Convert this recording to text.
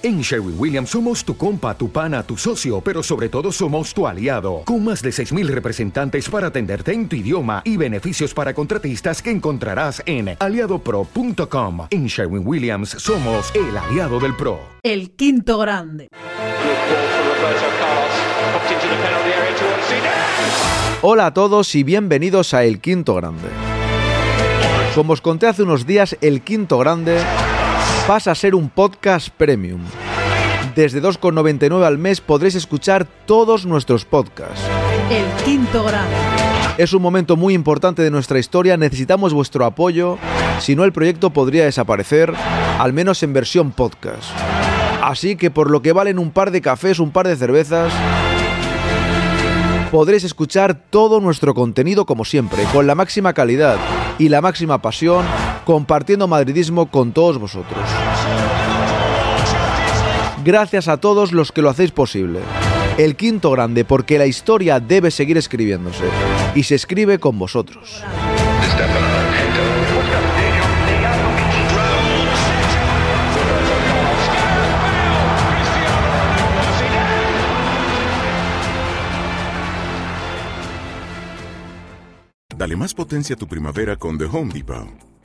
En Sherwin Williams somos tu compa, tu pana, tu socio, pero sobre todo somos tu aliado, con más de 6.000 representantes para atenderte en tu idioma y beneficios para contratistas que encontrarás en aliadopro.com. En Sherwin Williams somos el aliado del PRO. El quinto grande. Hola a todos y bienvenidos a El Quinto Grande. Como os conté hace unos días, El Quinto Grande pasa a ser un podcast premium. Desde 2,99 al mes podréis escuchar todos nuestros podcasts. El quinto grande. Es un momento muy importante de nuestra historia, necesitamos vuestro apoyo, si no el proyecto podría desaparecer, al menos en versión podcast. Así que por lo que valen un par de cafés, un par de cervezas, podréis escuchar todo nuestro contenido como siempre, con la máxima calidad y la máxima pasión, compartiendo madridismo con todos vosotros. Gracias a todos los que lo hacéis posible. El quinto grande, porque la historia debe seguir escribiéndose, y se escribe con vosotros. Dale más potencia a tu primavera con The Home Depot.